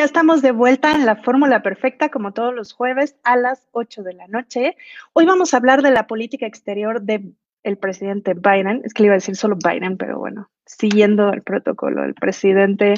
Ya estamos de vuelta en la Fórmula Perfecta, como todos los jueves a las 8 de la noche. Hoy vamos a hablar de la política exterior del el presidente Biden. Es que le iba a decir solo Biden, pero bueno, siguiendo el protocolo, el presidente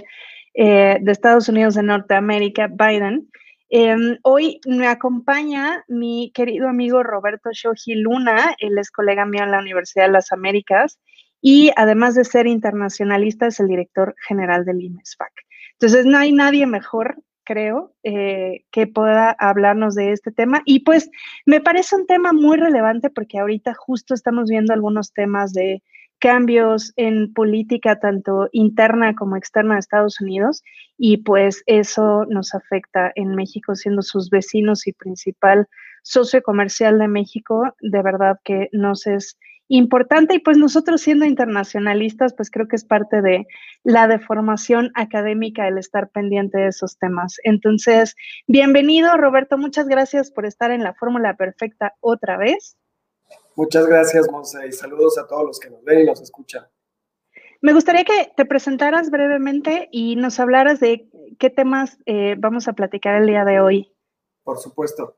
eh, de Estados Unidos de Norteamérica, Biden. Em, hoy me acompaña mi querido amigo Roberto Shoji Luna, él es colega mío en la Universidad de las Américas y además de ser internacionalista es el director general del IMESFAC. Entonces, no hay nadie mejor, creo, eh, que pueda hablarnos de este tema. Y pues me parece un tema muy relevante porque ahorita justo estamos viendo algunos temas de cambios en política tanto interna como externa de Estados Unidos y pues eso nos afecta en México siendo sus vecinos y principal socio comercial de México, de verdad que nos es importante y pues nosotros siendo internacionalistas, pues creo que es parte de la deformación académica el estar pendiente de esos temas. Entonces, bienvenido Roberto, muchas gracias por estar en la fórmula perfecta otra vez. Muchas gracias, Monse, y saludos a todos los que nos ven y nos escuchan. Me gustaría que te presentaras brevemente y nos hablaras de qué temas eh, vamos a platicar el día de hoy. Por supuesto.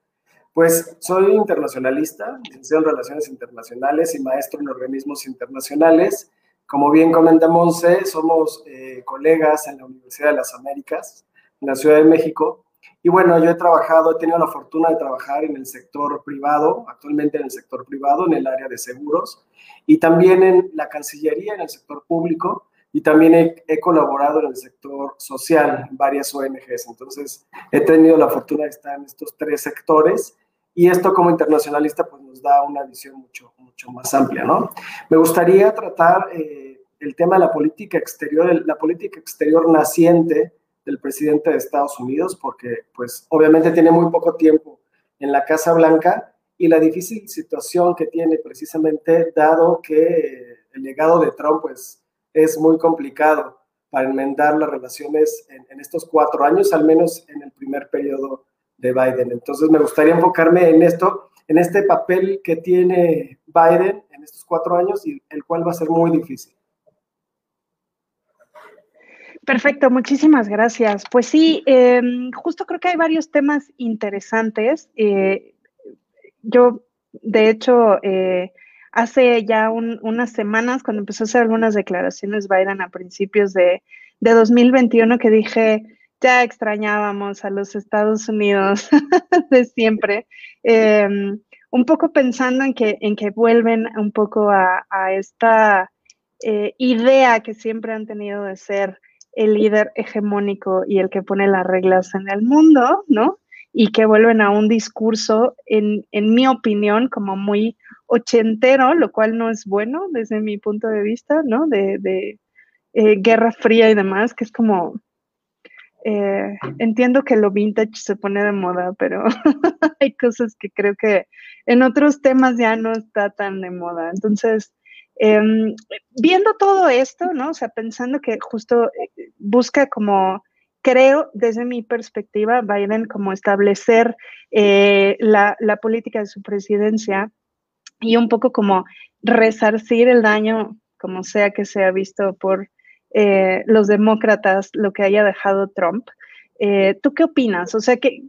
Pues soy internacionalista, licenciado en Relaciones Internacionales y maestro en organismos internacionales. Como bien comenta Monse, somos eh, colegas en la Universidad de las Américas, en la Ciudad de México. Y bueno, yo he trabajado, he tenido la fortuna de trabajar en el sector privado, actualmente en el sector privado, en el área de seguros, y también en la Cancillería, en el sector público, y también he, he, colaborado en el sector social, en varias ONGs. Entonces, he tenido la fortuna de estar en estos tres sectores y esto como internacionalista pues nos da una visión mucho, mucho más amplia, ¿no? Me gustaría tratar eh, el tema de la política exterior, la política exterior naciente del presidente de Estados Unidos, porque pues obviamente tiene muy poco tiempo en la Casa Blanca y la difícil situación que tiene precisamente dado que el legado de Trump pues es muy complicado para enmendar las relaciones en, en estos cuatro años, al menos en el primer periodo de Biden. Entonces me gustaría enfocarme en esto, en este papel que tiene Biden en estos cuatro años y el cual va a ser muy difícil. Perfecto, muchísimas gracias. Pues sí, em, justo creo que hay varios temas interesantes. Eh, yo, de hecho, eh, hace ya unas semanas, cuando empezó a hacer algunas declaraciones Biden a principios de, de 2021, que dije, ya extrañábamos a los Estados Unidos de siempre, em, un poco pensando en que, en que vuelven un poco a, esta eh, idea que siempre han tenido de ser el líder hegemónico y el que pone las reglas en el mundo, ¿no? Y que vuelven a un discurso, en, mi opinión, como muy ochentero, lo cual no es bueno desde mi punto de vista, ¿no? De, eh, Guerra Fría y demás, que es como eh, entiendo que lo vintage se pone de moda, pero hay cosas que creo que en otros temas ya no está tan de moda. Entonces, em, viendo todo esto, ¿no? O sea, pensando que justo eh, busca como, creo, desde mi perspectiva, Biden como establecer eh, la, la política de su presidencia y un poco como resarcir el daño, como sea que sea visto por eh, los demócratas lo que haya dejado Trump. Eh, ¿Tú qué opinas? O sea, que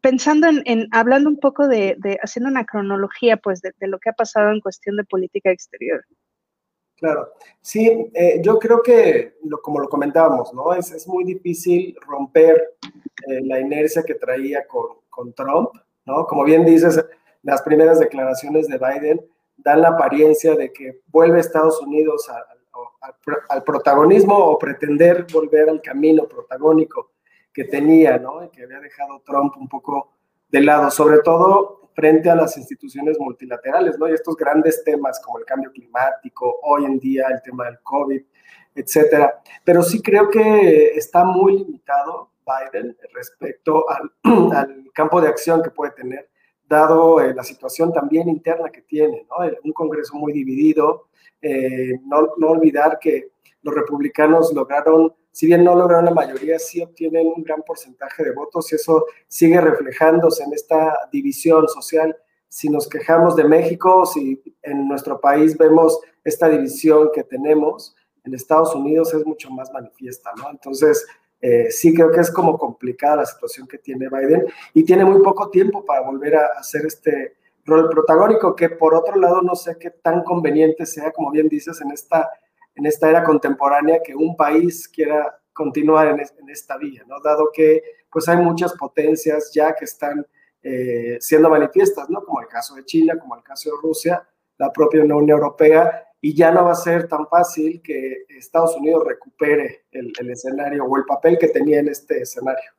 pensando en, hablando un poco de, haciendo una cronología, pues, de, lo que ha pasado en cuestión de política exterior. Claro, sí, eh, yo creo que, lo, como lo comentábamos, ¿no? Es, es muy difícil romper la inercia que traía con, con, Trump, ¿no? Como bien dices, las primeras declaraciones de Biden dan la apariencia de que vuelve Estados Unidos a, al, protagonismo o pretender volver al camino protagónico que tenía, ¿no? Y que había dejado Trump un poco de lado, sobre todo frente a las instituciones multilaterales, ¿no? Y estos grandes temas como el cambio climático, hoy en día el tema del COVID, etcétera. Pero sí creo que está muy limitado Biden respecto al, al campo de acción que puede tener, dado eh, la situación también interna que tiene, ¿no? Un Congreso muy dividido, eh, no, no, olvidar que los republicanos lograron, si bien no lograron la mayoría, sí obtienen un gran porcentaje de votos y eso sigue reflejándose en esta división social. Si nos quejamos de México, si en nuestro país vemos esta división que tenemos, en Estados Unidos es mucho más manifiesta, ¿no? Entonces, eh, sí creo que es como complicada la situación que tiene Biden y tiene muy poco tiempo para volver a hacer este rol protagónico, que por otro lado no sé qué tan conveniente sea, como bien dices, en esta, en esta era contemporánea que un país quiera continuar en, esta vía, ¿no? Dado que pues hay muchas potencias ya que están eh, siendo manifiestas, ¿no? Como el caso de China, como el caso de Rusia, la propia Unión Europea, y ya no va a ser tan fácil que Estados Unidos recupere el, escenario o el papel que tenía en este escenario.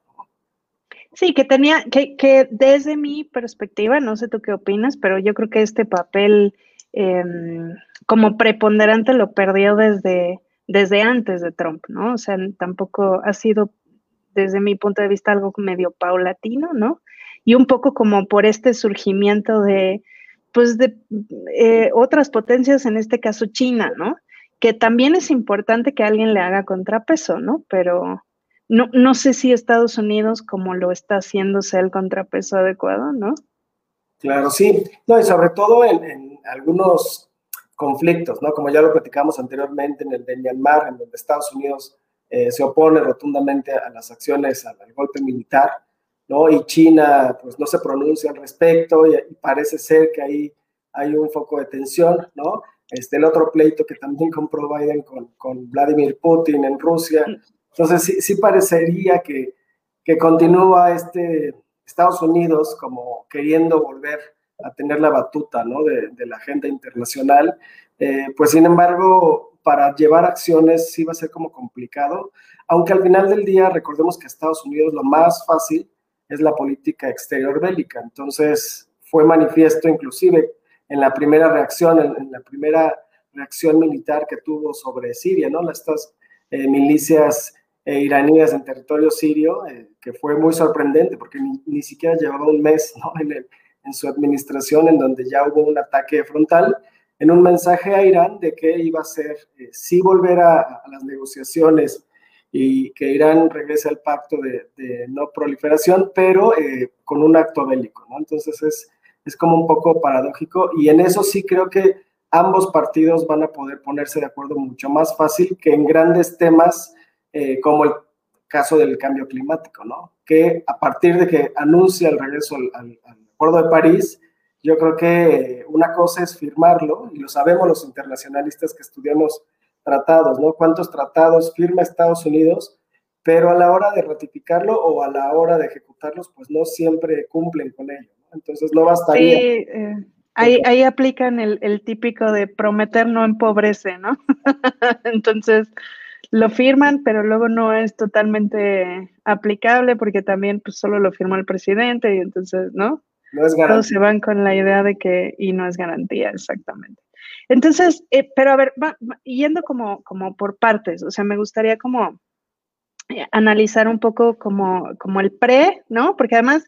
Sí, que tenía, que, que, desde mi perspectiva, no sé tú qué opinas, pero yo creo que este papel em, como preponderante lo perdió desde, desde antes de Trump, ¿no? O sea, tampoco ha sido, desde mi punto de vista, algo medio paulatino, ¿no? Y un poco como por este surgimiento de, pues de eh, otras potencias, en este caso China, ¿no? Que también es importante que alguien le haga contrapeso, ¿no? Pero no, no sé si Estados Unidos, como lo está haciendo, sea el contrapeso adecuado, ¿no? Claro, sí. No, y sobre todo en, algunos conflictos, ¿no? Como ya lo platicamos anteriormente en el de Myanmar, en donde Estados Unidos eh, se opone rotundamente a las acciones, al golpe militar, ¿no? Y China, pues no se pronuncia al respecto y, parece ser que ahí hay un foco de tensión, ¿no? Este, el otro pleito que también compró Biden con, con Vladimir Putin en Rusia. Entonces, sí, sí parecería que, que continúa este Estados Unidos como queriendo volver a tener la batuta, ¿no? De, la agenda internacional. Eh, pues, sin embargo, para llevar acciones sí va a ser como complicado, aunque al final del día recordemos que Estados Unidos lo más fácil es la política exterior bélica. Entonces, fue manifiesto inclusive en la primera reacción, en, la primera reacción militar que tuvo sobre Siria, ¿no? Estas eh, milicias eh, iraníes en territorio sirio, eh, que fue muy sorprendente porque ni, siquiera llevaba un mes ¿no? en, en, su administración en donde ya hubo un ataque frontal, en un mensaje a Irán de que iba a ser, sí volver a las negociaciones y que Irán regrese al pacto de, no proliferación, pero eh, con un acto bélico, ¿no? Entonces es, es como un poco paradójico y en eso sí creo que ambos partidos van a poder ponerse de acuerdo mucho más fácil que en grandes temas eh, como el caso del cambio climático, ¿no? Que a partir de que anuncia el regreso al, al, al Acuerdo de París, yo creo que una cosa es firmarlo, y lo sabemos los internacionalistas que estudiamos tratados, ¿no? ¿Cuántos tratados firma Estados Unidos? Pero a la hora de ratificarlo o a la hora de ejecutarlos, pues no siempre cumplen con ello. ¿no? Entonces no bastaría. Sí, eh, ahí, ahí, aplican el, el, típico de prometer no empobrece, ¿no? entonces lo firman, pero luego no es totalmente aplicable porque también pues solo lo firmó el presidente y entonces, ¿no? No es garantía. Todos se van con la idea de que, y no es garantía, exactamente. Entonces, eh, pero a ver, va, va, yendo como, como por partes, o sea, me gustaría como eh, analizar un poco como, como el pre, ¿no? Porque además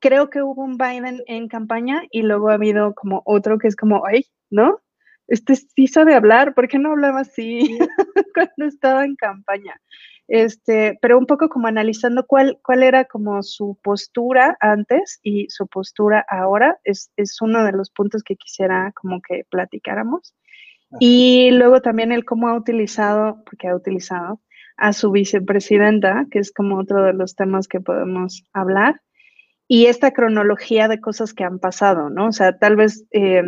creo que hubo un Biden en campaña y luego ha habido como otro que es como, ay, ¿no? Este sí sabe hablar, ¿por qué no hablaba así cuando estaba en campaña? Este, pero un poco como analizando cuál, cuál era como su postura antes y su postura ahora, es, es uno de los puntos que quisiera como que platicáramos. Y luego también el cómo ha utilizado, porque ha utilizado a su vicepresidenta, que es como otro de los temas que podemos hablar, y esta cronología de cosas que han pasado, ¿no? O sea, tal vez eh,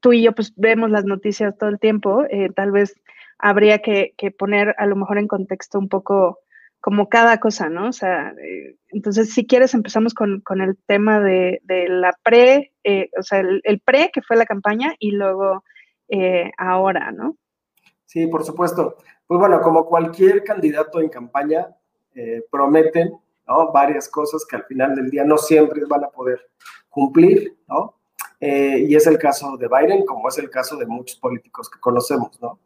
tú y yo pues vemos las noticias todo el tiempo, eh, tal vez habría que, que, poner a lo mejor en contexto un poco como cada cosa, ¿no? O sea, eh, entonces si quieres empezamos con, con el tema de, de la pre, eh, o sea, el, pre que fue la campaña y luego eh, ahora, ¿no? Sí, por supuesto. Pues bueno, como cualquier candidato en campaña, prometen varias cosas que al final del día no siempre van a poder cumplir, ¿no? y es el caso de Biden, como es el caso de muchos políticos que conocemos, ¿no?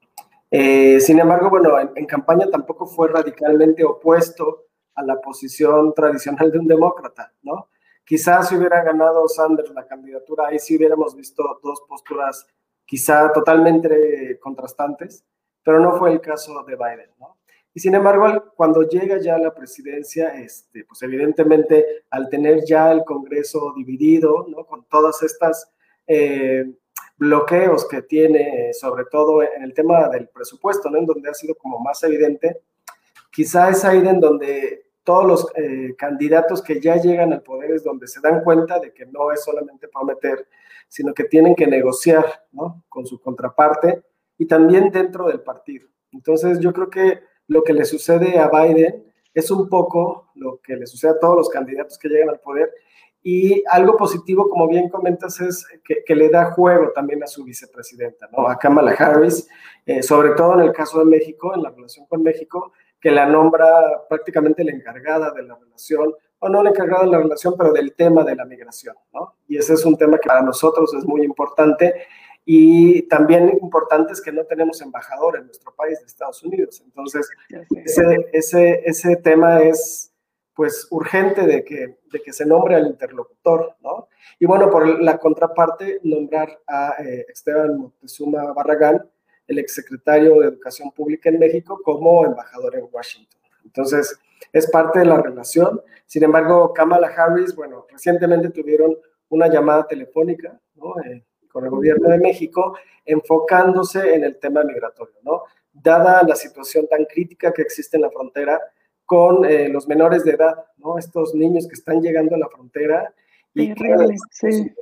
Eh, sin embargo, bueno, en, en, campaña tampoco fue radicalmente opuesto a la posición tradicional de un demócrata, ¿no? Quizás si hubiera ganado Sanders la candidatura, ahí sí hubiéramos visto dos posturas quizá totalmente contrastantes, pero no fue el caso de Biden, ¿no? Y sin embargo, cuando llega ya a la presidencia, este, pues evidentemente al tener ya el Congreso dividido, ¿no? Con todas estas eh, bloqueos que tiene, sobre todo en el tema del presupuesto, ¿no? en donde ha sido como más evidente, quizá es ahí en donde todos los eh, candidatos que ya llegan al poder es donde se dan cuenta de que no es solamente prometer, sino que tienen que negociar ¿no? con su contraparte y también dentro del partido. Entonces yo creo que lo que le sucede a Biden es un poco lo que le sucede a todos los candidatos que llegan al poder y algo positivo, como bien comentas, es que, le da juego también a su vicepresidenta, ¿no? a Kamala Harris, eh, sobre todo en el caso de México, en la relación con México, que la nombra prácticamente la encargada de la relación, o no la encargada de la relación, pero del tema de la migración, ¿no? Y ese es un tema que para nosotros es muy importante y también importante es que no tenemos embajador en nuestro país de Estados Unidos. Entonces, ese, ese, ese tema es pues urgente de que, de que se nombre al interlocutor, ¿no? Y bueno, por la contraparte, nombrar a eh, Esteban Moctezuma Barragán, el exsecretario de Educación Pública en México como embajador en Washington. Entonces, es parte de la relación. Sin embargo, Kamala Harris, bueno, recientemente tuvieron una llamada telefónica eh, con el gobierno de México enfocándose en el tema migratorio, ¿no? Dada la situación tan crítica que existe en la frontera con eh, los menores de edad, ¿no? Estos niños que están llegando a la frontera y que, sí.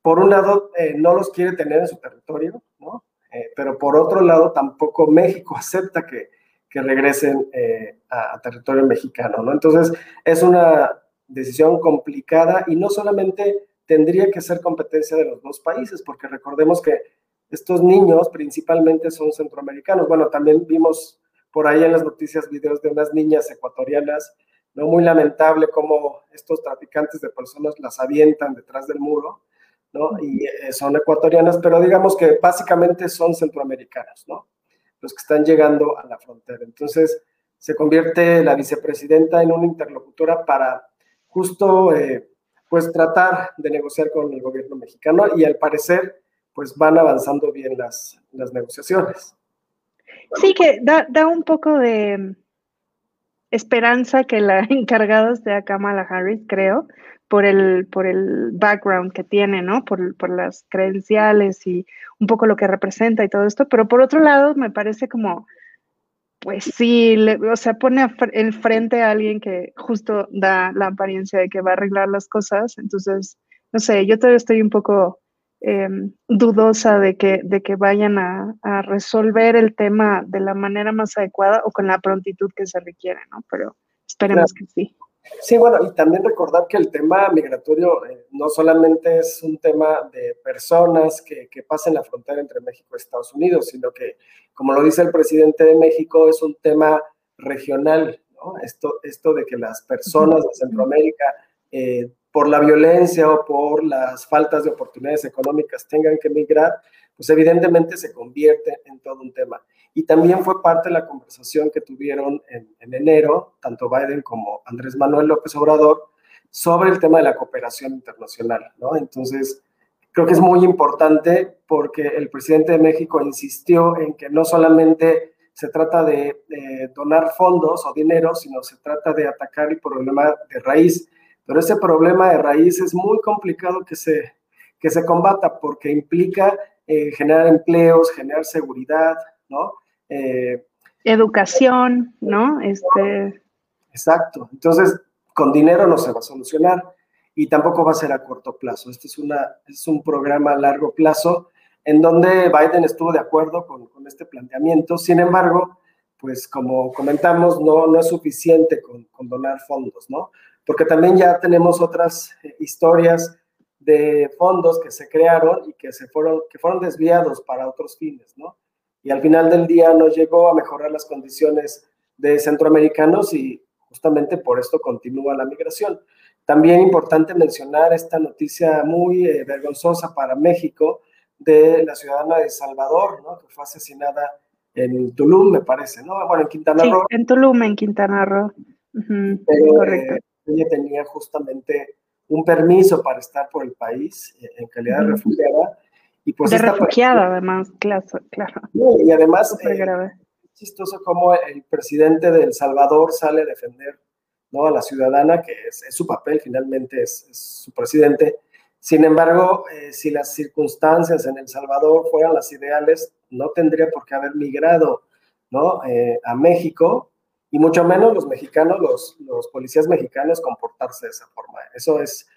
por un lado, eh, no los quiere tener en su territorio, ¿no? Eh, pero por otro lado tampoco México acepta que, que regresen eh, a, territorio mexicano, ¿no? Entonces es una decisión complicada y no solamente tendría que ser competencia de los dos países, porque recordemos que estos niños principalmente son centroamericanos. Bueno, también vimos por ahí en las noticias videos de unas niñas ecuatorianas, no muy lamentable cómo estos traficantes de personas las avientan detrás del muro ¿no? Y eh, son ecuatorianas, pero digamos que básicamente son centroamericanos, ¿no? Los que están llegando a la frontera. Entonces, se convierte la vicepresidenta en una interlocutora para justo, eh, pues, tratar de negociar con el gobierno mexicano y al parecer, pues, van avanzando bien las, las negociaciones. Sí, que da, da un poco de esperanza que la encargada sea Kamala Harris, creo, por el, por el background que tiene, ¿no? Por, por, las credenciales y un poco lo que representa y todo esto, pero por otro lado me parece como, pues sí, o sea, pone el frente a alguien que justo da la apariencia de que va a arreglar las cosas, entonces, no sé, yo todavía estoy un poco em, dudosa de que, de que vayan a, a, resolver el tema de la manera más adecuada o con la prontitud que se requiere, ¿no? Pero esperemos que sí. Sí, bueno, y también recordar que el tema migratorio eh, no solamente es un tema de personas que, que pasen la frontera entre México y Estados Unidos, sino que, como lo dice el presidente de México, es un tema regional, ¿no? Esto, esto de que las personas de Centroamérica, eh, por la violencia o por las faltas de oportunidades económicas, tengan que migrar, pues evidentemente se convierte en todo un tema. Y también fue parte de la conversación que tuvieron en, enero, tanto Biden como Andrés Manuel López Obrador, sobre el tema de la cooperación internacional, ¿no? Entonces, creo que es muy importante porque el presidente de México insistió en que no solamente se trata de, de, donar fondos o dinero, sino se trata de atacar el problema de raíz. Pero ese problema de raíz es muy complicado que se, que se combata porque implica eh, generar empleos, generar seguridad, ¿no? Eh, Educación, ¿no? Este... Exacto. Entonces, con dinero no se va a solucionar y tampoco va a ser a corto plazo. Este es, una, es un programa a largo plazo en donde Biden estuvo de acuerdo con, con este planteamiento. Sin embargo, pues como comentamos, no, no es suficiente con, con, donar fondos, ¿no? Porque también ya tenemos otras eh, historias de fondos que se crearon y que, se fueron, que fueron desviados para otros fines, ¿no? Y al final del día no llegó a mejorar las condiciones de centroamericanos y justamente por esto continúa la migración. También importante mencionar esta noticia muy eh, vergonzosa para México de la ciudadana de Salvador, ¿no? Que fue asesinada en Tulum, me parece, ¿no? Bueno, en Quintana Roo. en Tulum, en Quintana Roo. correcto. Eh, ella tenía justamente un permiso para estar por el país eh, en calidad de refugiada. Y pues de refugiada, además, claro. claro. Y además, es eh, chistoso cómo el presidente de El Salvador sale a defender ¿no? a la ciudadana, que es, su papel, finalmente es, su presidente. Sin embargo, eh, si las circunstancias en El Salvador fueran las ideales, no tendría por qué haber migrado ¿no? a México y mucho menos los mexicanos, los, policías mexicanos comportarse de esa forma. Eso es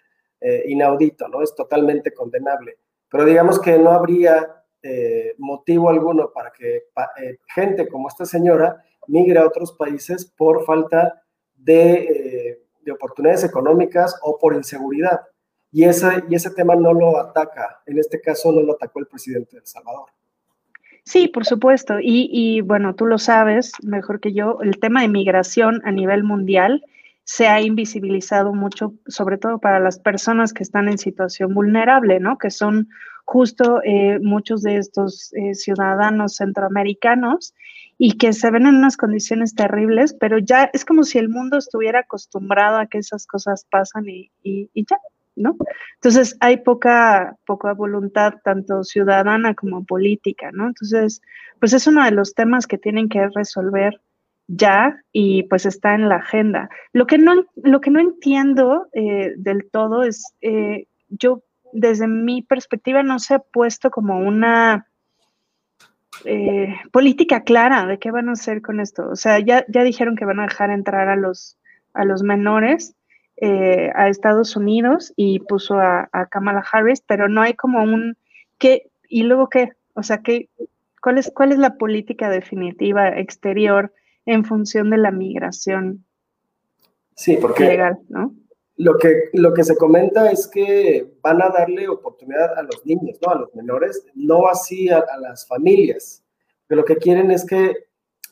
eh, inaudito, ¿no? Es totalmente condenable. Pero digamos que no habría eh, motivo alguno para que eh, gente como esta señora migre a otros países por falta de, de oportunidades económicas o por inseguridad. Y ese, y ese tema no lo ataca, en este caso no lo atacó el presidente de El Salvador. Sí, por supuesto. Y, bueno, tú lo sabes mejor que yo, el tema de migración a nivel mundial se ha invisibilizado mucho, sobre todo para las personas que están en situación vulnerable, ¿no? Que son justo eh, muchos de estos eh, ciudadanos centroamericanos y que se ven en unas condiciones terribles, pero ya es como si el mundo estuviera acostumbrado a que esas cosas pasan y, y ya, Entonces hay poca, poca voluntad, tanto ciudadana como política, ¿no? Entonces, pues es uno de los temas que tienen que resolver ya y pues está en la agenda. Lo que no, lo que no entiendo eh, del todo es, eh, yo desde mi perspectiva no se ha puesto como una eh, política clara de qué van a hacer con esto. O sea, ya, ya dijeron que van a dejar entrar a los, a los menores, eh, a Estados Unidos y puso a, Kamala Harris, pero no hay como un qué y luego qué, o sea, ¿qué, cuál, es, ¿cuál es la política definitiva exterior en función de la migración sí, porque legal, ¿no? Lo que, lo que se comenta es que van a darle oportunidad a los niños, ¿no? A los menores, no así a, a las familias. Pero lo que quieren es que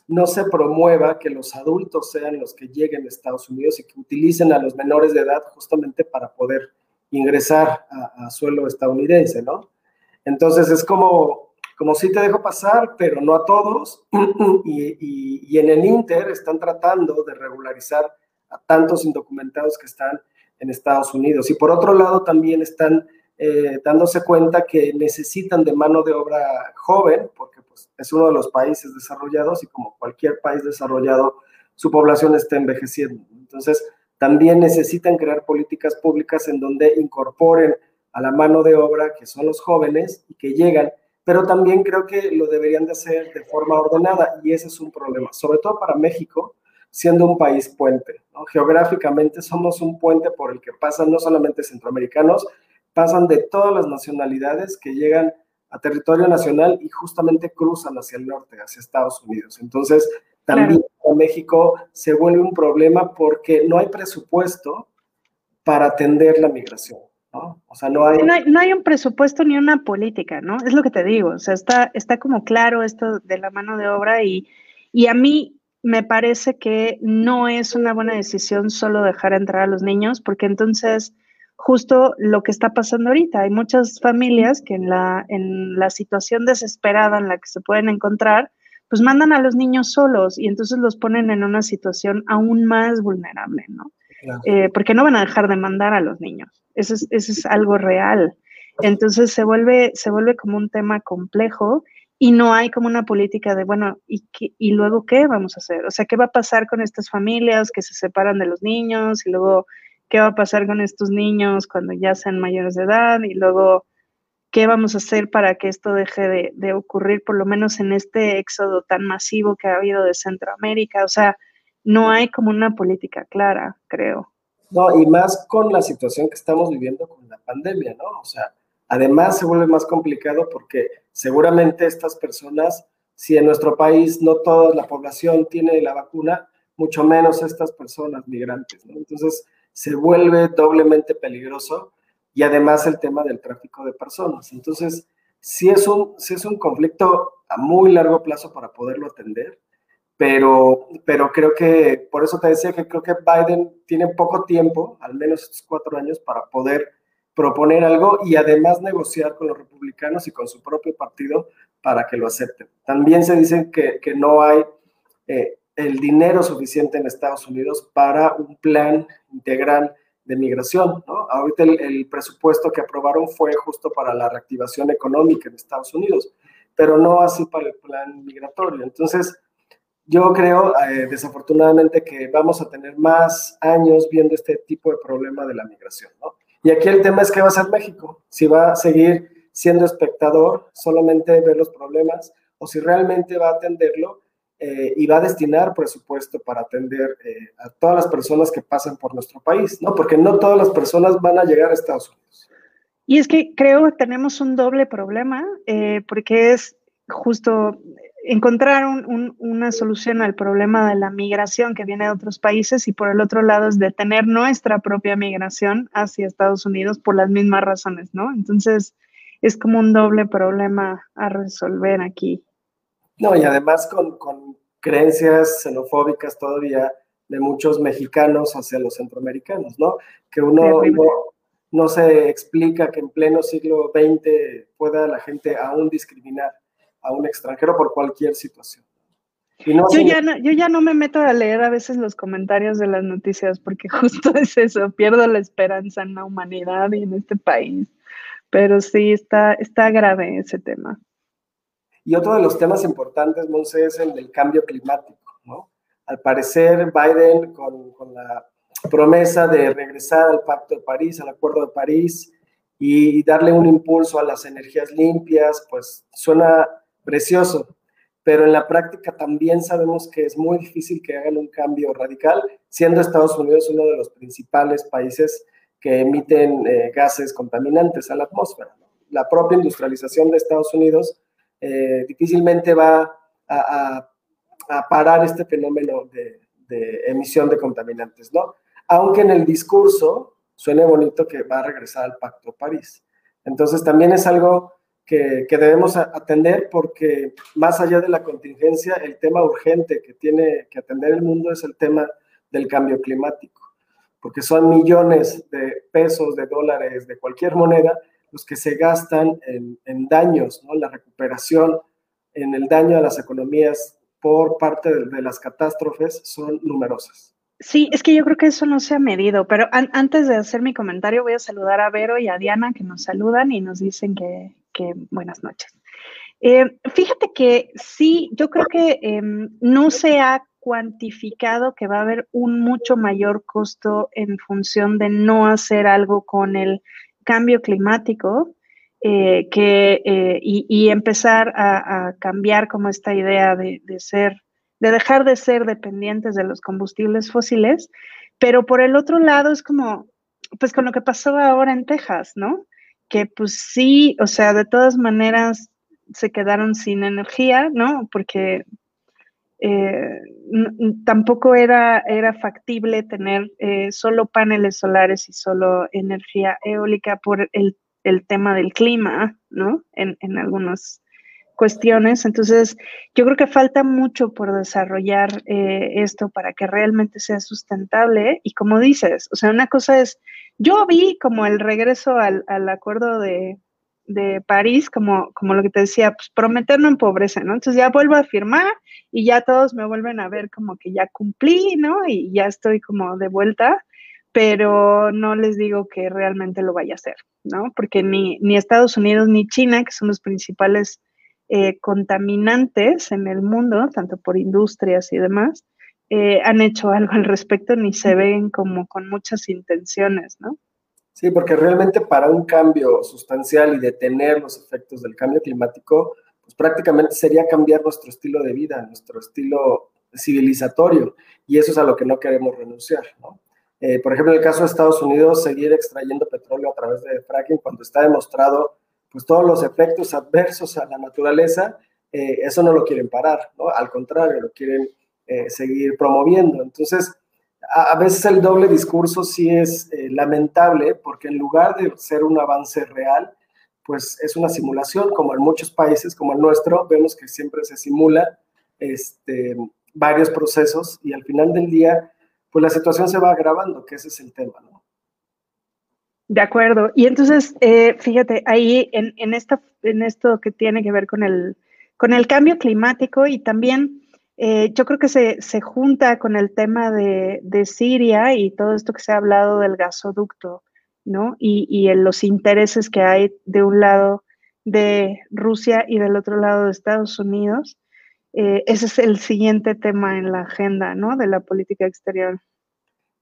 no se promueva que los adultos sean los que lleguen a Estados Unidos y que utilicen a los menores de edad justamente para poder ingresar a, suelo estadounidense, ¿no? Entonces es como, como si te dejo pasar, pero no a todos, y, y en el Inter están tratando de regularizar a tantos indocumentados que están en Estados Unidos. Y por otro lado también están eh, dándose cuenta que necesitan de mano de obra joven, porque pues, es uno de los países desarrollados y como cualquier país desarrollado, su población está envejeciendo. Entonces, también necesitan crear políticas públicas en donde incorporen a la mano de obra, que son los jóvenes y que llegan, pero también creo que lo deberían de hacer de forma ordenada y ese es un problema, sobre todo para México, siendo un país puente. Geográficamente somos un puente por el que pasan no solamente centroamericanos, pasan de todas las nacionalidades que llegan a territorio nacional y justamente cruzan hacia el norte, hacia Estados Unidos. Entonces, también en México se vuelve un problema porque no hay presupuesto para atender la migración. ¿no? O sea, no hay... no hay... un presupuesto ni una política, ¿no? Es lo que te digo. O sea, está, está como claro esto de la mano de obra y, y a mí me parece que no es una buena decisión solo dejar entrar a los niños, porque entonces justo lo que está pasando ahorita. Hay muchas familias que en la, en la situación desesperada en la que se pueden encontrar, pues mandan a los niños solos y entonces los ponen en una situación aún más vulnerable, ¿no? Eh, porque no van a dejar de mandar a los niños. Eso es, eso es algo real. Entonces se vuelve, se vuelve como un tema complejo y no hay como una política de, bueno, ¿y, ¿y luego qué vamos a hacer? O sea, ¿qué va a pasar con estas familias que se separan de los niños y luego qué va a pasar con estos niños cuando ya sean mayores de edad y luego qué vamos a hacer para que esto deje de, ocurrir, por lo menos en este éxodo tan masivo que ha habido de Centroamérica. O sea, no hay como una política clara, creo. No, y más con la situación que estamos viviendo con la pandemia, ¿no? O sea, además se vuelve más complicado porque seguramente estas personas, si en nuestro país no toda la población tiene la vacuna, mucho menos estas personas migrantes, ¿no? Entonces, se vuelve doblemente peligroso y además el tema del tráfico de personas. Entonces, sí es un, sí es un conflicto a muy largo plazo para poderlo atender, pero, pero creo que, por eso te decía que creo que Biden tiene poco tiempo, al menos cuatro años, para poder proponer algo y además negociar con los republicanos y con su propio partido para que lo acepten. También se dice que, que no hay eh, el dinero suficiente en Estados Unidos para un plan integral de migración. ¿no? Ahorita el, presupuesto que aprobaron fue justo para la reactivación económica en Estados Unidos, pero no así para el plan migratorio. Entonces, yo creo eh, desafortunadamente que vamos a tener más años viendo este tipo de problema de la migración. Y aquí el tema es qué va a hacer México, si va a seguir siendo espectador, solamente ver los problemas, o si realmente va a atenderlo eh, y va a destinar presupuesto para atender eh, a todas las personas que pasan por nuestro país, ¿no? Porque no todas las personas van a llegar a Estados Unidos. Y es que creo que tenemos un doble problema, eh, porque es justo encontrar una solución al problema de la migración que viene de otros países y por el otro lado es detener nuestra propia migración hacia Estados Unidos por las mismas razones, ¿no? Entonces es como un doble problema a resolver aquí. No, y además con, con creencias xenofóbicas todavía de muchos mexicanos hacia los centroamericanos, ¿no? Que uno no, no, se explica que en pleno siglo XX pueda la gente aún discriminar a un extranjero por cualquier situación. yo, ya no, yo ya no me meto a leer a veces los comentarios de las noticias porque justo es eso, pierdo la esperanza en la humanidad y en este país. Pero sí, está, está grave ese tema. Y otro de los temas importantes, Monse, es el del cambio climático, ¿no? Al parecer, Biden, con, la promesa de regresar al Pacto de París, al Acuerdo de París, y darle un impulso a las energías limpias, pues suena precioso, pero en la práctica también sabemos que es muy difícil que hagan un cambio radical, siendo Estados Unidos uno de los principales países que emiten eh, gases contaminantes a la atmósfera. La propia industrialización de Estados Unidos eh, difícilmente va a, parar este fenómeno de, emisión de contaminantes, ¿no? Aunque en el discurso suene bonito que va a regresar al Pacto de París. Entonces también es algo que, debemos atender porque más allá de la contingencia, el tema urgente que tiene que atender el mundo es el tema del cambio climático, porque son millones de pesos, de dólares, de cualquier moneda los que se gastan en, daños, ¿no? la recuperación, en el daño a las economías por parte de, las catástrofes son numerosas. Sí, es que yo creo que eso no se ha medido, pero antes de hacer mi comentario voy a saludar a Vero y a Diana que nos saludan y nos dicen que, buenas noches. Eh, fíjate que sí, yo creo que em, no se ha cuantificado que va a haber un mucho mayor costo en función de no hacer algo con el cambio climático eh, que, eh, y, empezar a, cambiar como esta idea de, ser, de dejar de ser dependientes de los combustibles fósiles, pero por el otro lado es como, pues con lo que pasó ahora en Texas, ¿no? Que pues sí, o sea, de todas maneras se quedaron sin energía, ¿no? Porque eh, tampoco era, era factible tener eh, solo paneles solares y solo energía eólica por el, tema del clima, ¿no? En, algunas cuestiones. Entonces, yo creo que falta mucho por desarrollar eh, esto para que realmente sea sustentable. Y como dices, o sea, una cosa es, yo vi como el regreso al acuerdo de, de París, como, como lo que te decía, pues prometer no empobrece, ¿no? Entonces ya vuelvo a firmar y ya todos me vuelven a ver como que ya cumplí, ¿no? Y ya estoy como de vuelta, pero no les digo que realmente lo vaya a hacer, ¿no? Porque ni, ni Estados Unidos ni China, que son los principales eh, contaminantes en el mundo, tanto por industrias y demás, eh, han hecho algo al respecto ni se ven como con muchas intenciones, ¿no? Sí, porque realmente para un cambio sustancial y detener los efectos del cambio climático, pues prácticamente sería cambiar nuestro estilo de vida, nuestro estilo civilizatorio, y eso es a lo que no queremos renunciar, ¿no? Eh, por ejemplo, en el caso de Estados Unidos, seguir extrayendo petróleo a través de fracking cuando está demostrado pues todos los efectos adversos a la naturaleza, eh, eso no lo quieren parar, ¿no? Al contrario, lo quieren eh, seguir promoviendo. Entonces, a, veces el doble discurso sí es eh, lamentable porque en lugar de ser un avance real, pues es una simulación, como en muchos países como el nuestro, vemos que siempre se simula este, varios procesos y al final del día, pues la situación se va agravando, que ese es el tema, ¿no? De acuerdo. Y entonces, eh, fíjate, ahí en, en, esta, en esto que tiene que ver con el, con el cambio climático y también eh, yo creo que se, junta con el tema de, Siria y todo esto que se ha hablado del gasoducto, ¿no? Y, en los intereses que hay de un lado de Rusia y del otro lado de Estados Unidos. Eh, ese es el siguiente tema en la agenda, ¿no? De la política exterior.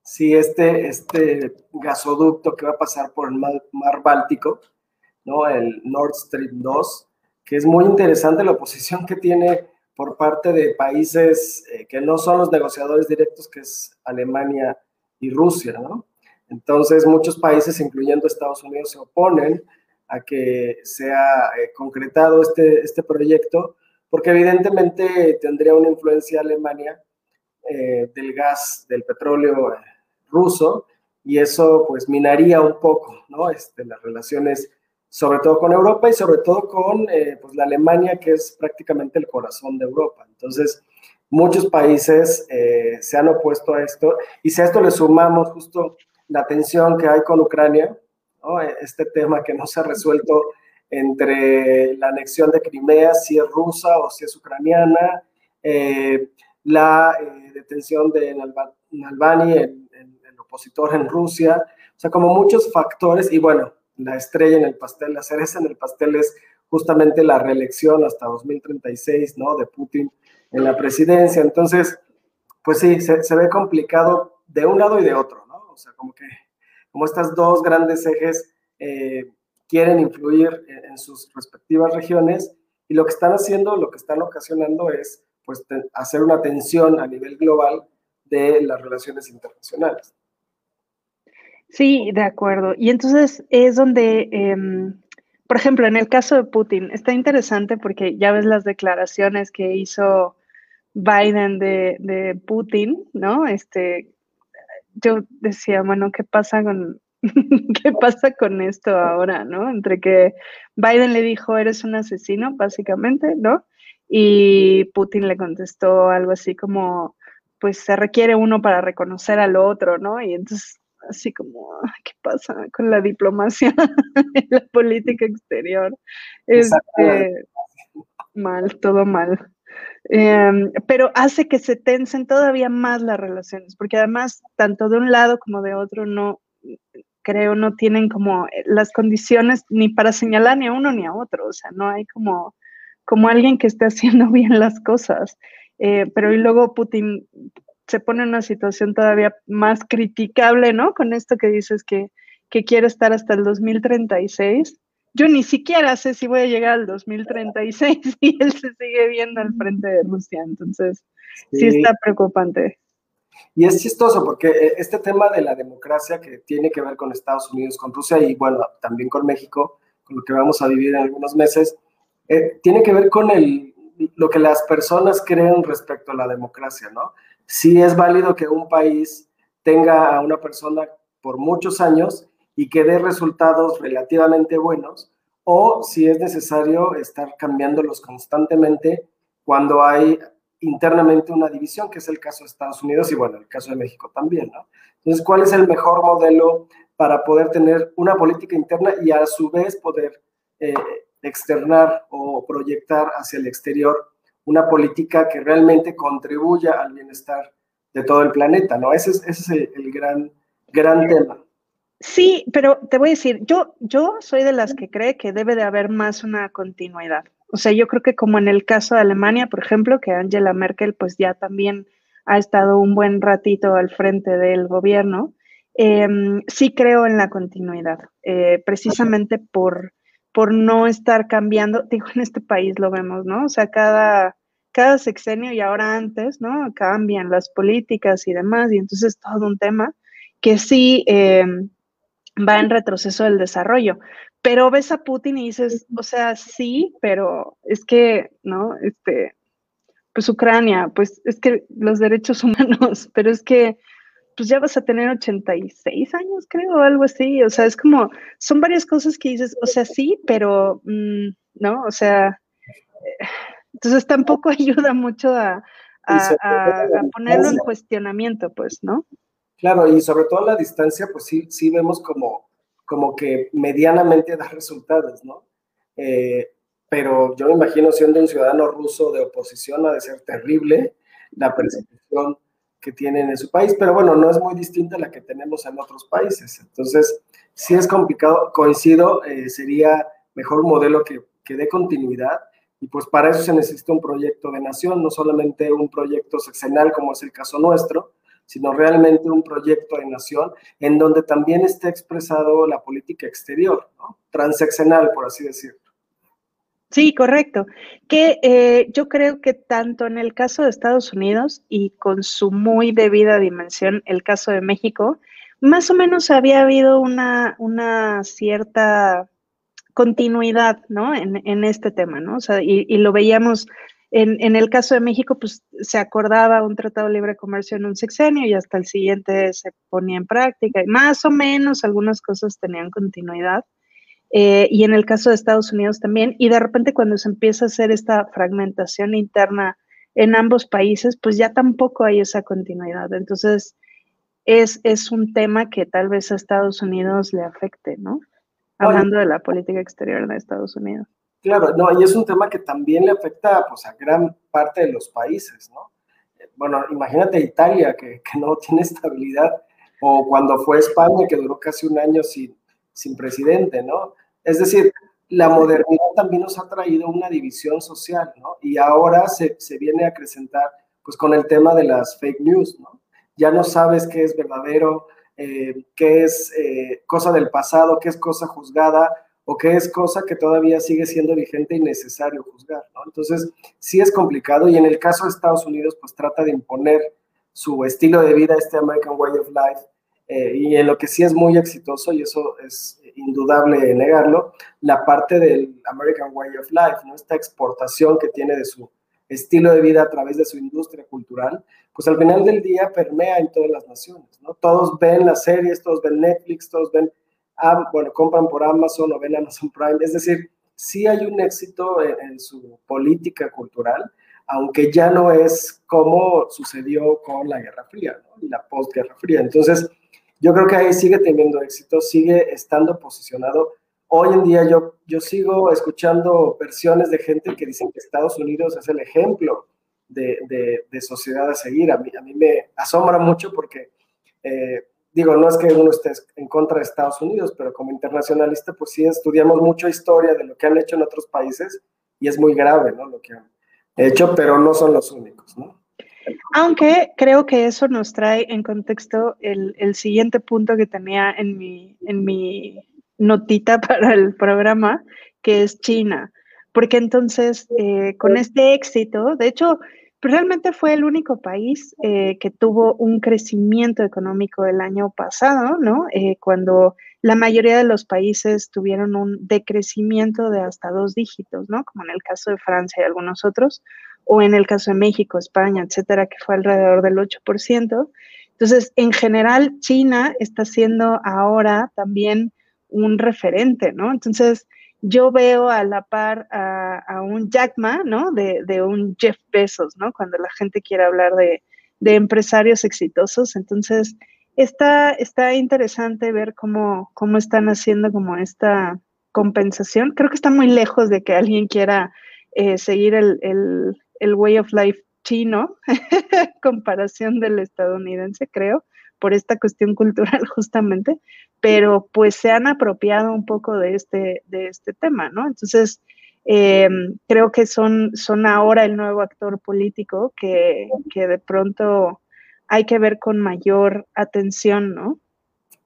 Sí, este, este gasoducto que va a pasar por el mar, Báltico, ¿no? El Nord Stream 2, que es muy interesante la posición que tiene por parte de países eh, que no son los negociadores directos, que es Alemania y Rusia, ¿no? Entonces, muchos países, incluyendo Estados Unidos, se oponen a que sea eh, concretado este, este proyecto, porque evidentemente tendría una influencia Alemania eh, del gas, del petróleo ruso, y eso pues minaría un poco, ¿no? Este, las relaciones sobre todo con Europa y sobre todo con eh, pues, la Alemania, que es prácticamente el corazón de Europa. Entonces, muchos países eh, se han opuesto a esto y si a esto le sumamos justo la tensión que hay con Ucrania, este tema que no se ha resuelto entre la anexión de Crimea, si es rusa o si es ucraniana, eh, la detención de Nalbani, el, el opositor en Rusia, o sea, como muchos factores y bueno, la estrella en el pastel, la cereza en el pastel es justamente la reelección hasta 2036, ¿no? De Putin en la presidencia. Entonces, pues sí, se, ve complicado de un lado y de otro, ¿no? O sea, como que, como estas dos grandes ejes eh, quieren influir en, sus respectivas regiones y lo que están haciendo, lo que están ocasionando es, pues, hacer una tensión a nivel global de las relaciones internacionales. Sí, de acuerdo. Y entonces es donde, em, por ejemplo, en el caso de Putin, está interesante porque ya ves las declaraciones que hizo Biden de, Putin, ¿no? Este, yo decía, bueno, ¿qué pasa con, qué pasa con esto ahora, ¿no? Entre que Biden le dijo, eres un asesino, básicamente, ¿no? Y Putin le contestó algo así como, pues se requiere uno para reconocer al otro, ¿no? Y entonces así como, ¿qué pasa con la diplomacia en la política exterior? Este, mal, todo mal. Em, pero hace que se tensen todavía más las relaciones, porque además, tanto de un lado como de otro, no, creo, no tienen como las condiciones ni para señalar ni a uno ni a otro, o sea, no hay como, como alguien que esté haciendo bien las cosas. Eh, pero y luego Putin se pone en una situación todavía más criticable, ¿no? Con esto que dices que, que quiere estar hasta el 2036. Yo ni siquiera sé si voy a llegar al 2036 y él se sigue viendo al frente de Rusia. Entonces, sí, está preocupante. Y es chistoso porque eh, este tema de la democracia que tiene que ver con Estados Unidos, con Rusia y bueno, también con México, con lo que vamos a vivir en algunos meses, eh, tiene que ver con el, lo que las personas creen respecto a la democracia, ¿no? sí es válido que un país tenga a una persona por muchos años y que dé resultados relativamente buenos, o si es necesario estar cambiándolos constantemente cuando hay internamente una división, que es el caso de Estados Unidos y bueno, el caso de México también, ¿no? Entonces, ¿cuál es el mejor modelo para poder tener una política interna y a su vez poder eh, externar o proyectar hacia el exterior una política que realmente contribuya al bienestar de todo el planeta, ¿no? Ese es, ese es el, gran, gran tema. Sí, pero te voy a decir, yo, yo soy de las que cree que debe de haber más una continuidad. O sea, yo creo que como en el caso de Alemania, por ejemplo, que Angela Merkel pues ya también ha estado un buen ratito al frente del gobierno, em, sí creo en la continuidad, eh, precisamente por, por no estar cambiando, digo, en este país lo vemos, ¿no? O sea, cada, cada sexenio y ahora antes, ¿no? Cambian las políticas y demás, y entonces todo un tema que sí eh, va en retroceso del desarrollo. Pero ves a Putin y dices, o sea, sí, pero es que, ¿no? Este, pues Ucrania, pues es que los derechos humanos, pero es que pues ya vas a tener 86 años, creo, o algo así. O sea, es como, son varias cosas que dices, o sea, sí, pero, mm, ¿no? O sea, entonces tampoco ayuda mucho a, ponerlo en cuestionamiento, pues, ¿no? Claro, y sobre todo a la distancia, pues sí, sí vemos como, como que medianamente da resultados, ¿no? Eh, pero yo me imagino siendo un ciudadano ruso de oposición ha de ser terrible la persecución que tienen en su país, pero bueno, no es muy distinta a la que tenemos en otros países. Entonces, si es complicado, coincido, eh, sería mejor un modelo que, que dé continuidad y pues para eso se necesita un proyecto de nación, no solamente un proyecto sexenal como es el caso nuestro, sino realmente un proyecto de nación en donde también esté expresado la política exterior, ¿no? transeccional, por así decirlo. Sí, correcto. Que eh, yo creo que tanto en el caso de Estados Unidos y con su muy debida dimensión, el caso de México, más o menos había habido una, una cierta continuidad, ¿no? En, en, este tema, ¿no? O sea, y lo veíamos en, en, el caso de México, pues se acordaba un tratado de libre comercio en un sexenio y hasta el siguiente se ponía en práctica. Y más o menos algunas cosas tenían continuidad. Eh, y en el caso de Estados Unidos también, y de repente cuando se empieza a hacer esta fragmentación interna en ambos países, pues ya tampoco hay esa continuidad. Entonces, es, es un tema que tal vez a Estados Unidos le afecte, ¿no? Hablando de la política exterior de Estados Unidos. Claro, no, y es un tema que también le afecta pues, a gran parte de los países, ¿no? Bueno, imagínate Italia, que, que no tiene estabilidad, o cuando fue España, que duró casi un año sin, sin presidente, ¿no? Es decir, la modernidad también nos ha traído una división social, ¿no? Y ahora se, se viene a acrecentar, pues, con el tema de las fake news, ¿no? Ya no sabes qué es verdadero, eh, qué es eh, cosa del pasado, qué es cosa juzgada o qué es cosa que todavía sigue siendo vigente y necesario juzgar, ¿no? Entonces, sí es complicado y en el caso de Estados Unidos, pues trata de imponer su estilo de vida, este American Way of Life, eh, y en lo que sí es muy exitoso, y eso es indudable negarlo, la parte del American Way of Life, ¿no? esta exportación que tiene de su estilo de vida a través de su industria cultural, pues al final del día permea en todas las naciones, ¿no? Todos ven las series, todos ven Netflix, todos ven, bueno, compran por Amazon o ven Amazon Prime, es decir, sí hay un éxito en, en su política cultural, aunque ya no es como sucedió con la Guerra Fría, ¿no? la postguerra fría. Entonces, yo creo que ahí sigue teniendo éxito, sigue estando posicionado. Hoy en día yo, yo sigo escuchando versiones de gente que dicen que Estados Unidos es el ejemplo de, de, sociedad a seguir. A mí, a mí me asombra mucho porque, eh, digo, no es que uno esté en contra de Estados Unidos, pero como internacionalista, pues sí estudiamos mucho historia de lo que han hecho en otros países y es muy grave, ¿no? Lo que han hecho, pero no son los únicos, ¿no? Aunque creo que eso nos trae en contexto el, el siguiente punto que tenía en mi, en mi notita para el programa, que es China. Porque entonces, eh, con este éxito, de hecho, realmente fue el único país eh, que tuvo un crecimiento económico el año pasado, ¿no? Eh, cuando la mayoría de los países tuvieron un decrecimiento de hasta dos dígitos, ¿no? Como en el caso de Francia y algunos otros o en el caso de México, España, etcétera, que fue alrededor del 8%. Entonces, en general, China está siendo ahora también un referente, ¿no? Entonces, yo veo a la par a, un Jack Ma, ¿no? De, un Jeff Bezos, ¿no? Cuando la gente quiere hablar de, empresarios exitosos. Entonces, está, está interesante ver cómo, están haciendo como esta compensación. Creo que está muy lejos de que alguien quiera eh, seguir el, el way of life chino, comparación del estadounidense, creo, por esta cuestión cultural justamente, pero pues se han apropiado un poco de este, de este tema, ¿no? Entonces, em, creo que son, son ahora el nuevo actor político que, que de pronto hay que ver con mayor atención, ¿no?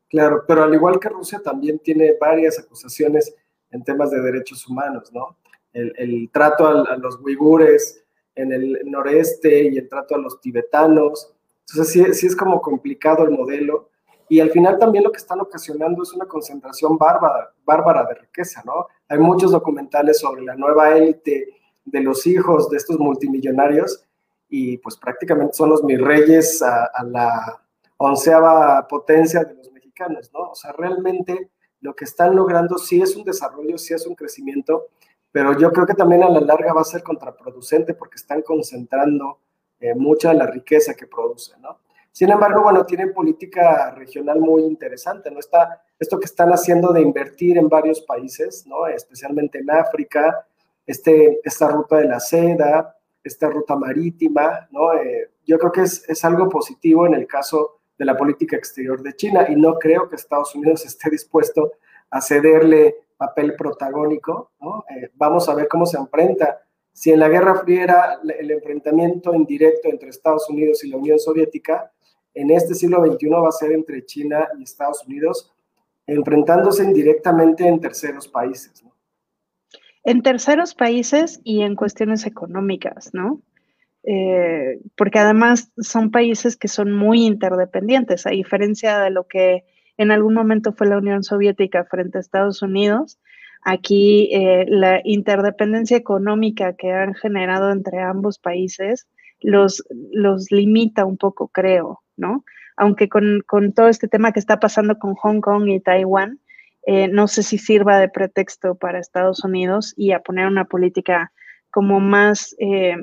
Claro, pero al igual que Rusia también tiene varias acusaciones en temas de derechos humanos, ¿no? El, trato a, los uigures, en el noreste y el trato a los tibetanos. Entonces sí, es como complicado el modelo. Y al final también lo que están ocasionando es una concentración bárbara, bárbara de riqueza, ¿no? Hay muchos documentales sobre la nueva élite de los hijos de estos multimillonarios y pues prácticamente son los mis reyes a, a la onceava potencia de los mexicanos, ¿no? O sea, realmente lo que están logrando sí es un desarrollo, sí es un crecimiento, pero yo creo que también a la larga va a ser contraproducente porque están concentrando eh, mucha de la riqueza que producen, ¿no? Sin embargo, bueno, tienen política regional muy interesante, ¿no? Está esto que están haciendo de invertir en varios países, ¿no? Especialmente en África, este, esta ruta de la seda, esta ruta marítima, ¿no? Eh, yo creo que es, es algo positivo en el caso de la política exterior de China y no creo que Estados Unidos esté dispuesto a cederle papel protagónico, ¿no? Eh, vamos a ver cómo se enfrenta. Si en la Guerra Fría era el enfrentamiento indirecto entre Estados Unidos y la Unión Soviética, en este siglo XXI va a ser entre China y Estados Unidos, enfrentándose indirectamente en terceros países. en terceros países y en cuestiones económicas, ¿no? Eh, porque además son países que son muy interdependientes, a diferencia de lo que en algún momento fue la Unión Soviética frente a Estados Unidos. Aquí eh, la interdependencia económica que han generado entre ambos países los, los limita un poco, creo, ¿no? Aunque con, con todo este tema que está pasando con Hong Kong y Taiwán, eh, no sé si sirva de pretexto para Estados Unidos y a poner una política como más, eh,